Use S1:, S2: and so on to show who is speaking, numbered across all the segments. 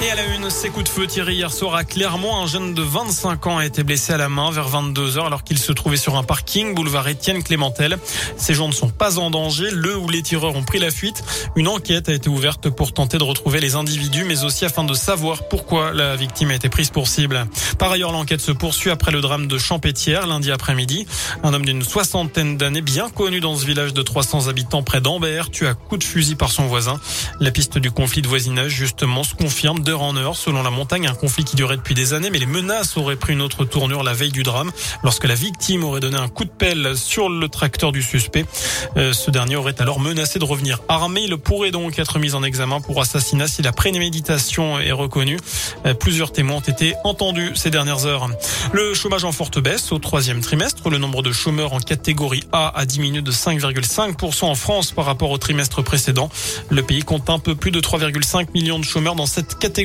S1: Et à la une, ces coups de feu tirés hier soir à Clermont, un jeune de 25 ans a été blessé à la main vers 22 heures alors qu'il se trouvait sur un parking boulevard Étienne Clémentel. Ces gens ne sont pas en danger. Le ou les tireurs ont pris la fuite. Une enquête a été ouverte pour tenter de retrouver les individus, mais aussi afin de savoir pourquoi la victime a été prise pour cible. Par ailleurs, l'enquête se poursuit après le drame de Champétière lundi après-midi. Un homme d'une soixantaine d'années, bien connu dans ce village de 300 habitants près d'Ambert, tué à coup de fusil par son voisin. La piste du conflit de voisinage, justement, se confirme d'heure en heure. Selon la montagne, un conflit qui durait depuis des années, mais les menaces auraient pris une autre tournure la veille du drame, lorsque la victime aurait donné un coup de pelle sur le tracteur du suspect. Euh, ce dernier aurait alors menacé de revenir armé. Il pourrait donc être mis en examen pour assassinat si la préméditation est reconnue. Euh, plusieurs témoins ont été entendus ces dernières heures. Le chômage en forte baisse au troisième trimestre. Le nombre de chômeurs en catégorie A a diminué de 5,5% en France par rapport au trimestre précédent. Le pays compte un peu plus de 3,5 millions de chômeurs dans cette catégorie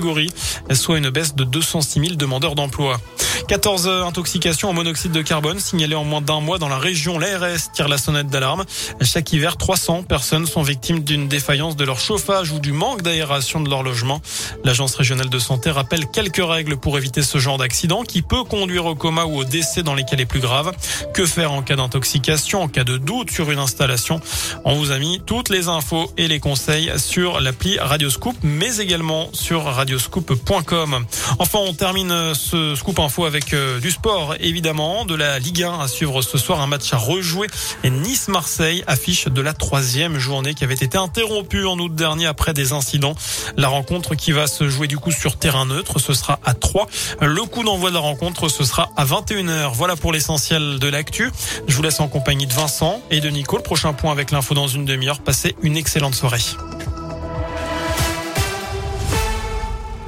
S1: soit une baisse de 206 000 demandeurs d'emploi. 14 intoxications au monoxyde de carbone signalées en moins d'un mois dans la région. L'ARS tire la sonnette d'alarme. Chaque hiver, 300 personnes sont victimes d'une défaillance de leur chauffage ou du manque d'aération de leur logement. L'Agence régionale de santé rappelle quelques règles pour éviter ce genre d'accident qui peut conduire au coma ou au décès dans les cas les plus graves. Que faire en cas d'intoxication, en cas de doute sur une installation? On vous a mis toutes les infos et les conseils sur l'appli Radioscoop, mais également sur radioscoop.com. Enfin, on termine ce scoop info avec euh, du sport, évidemment, de la Ligue 1 à suivre ce soir, un match à rejouer. Et Nice-Marseille affiche de la troisième journée qui avait été interrompue en août dernier après des incidents. La rencontre qui va se jouer du coup sur terrain neutre, ce sera à 3. Le coup d'envoi de la rencontre, ce sera à 21h. Voilà pour l'essentiel de l'actu. Je vous laisse en compagnie de Vincent et de Nico. Le prochain point avec l'info dans une demi-heure. Passez une excellente soirée.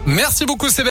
S2: Merci beaucoup Sébastien.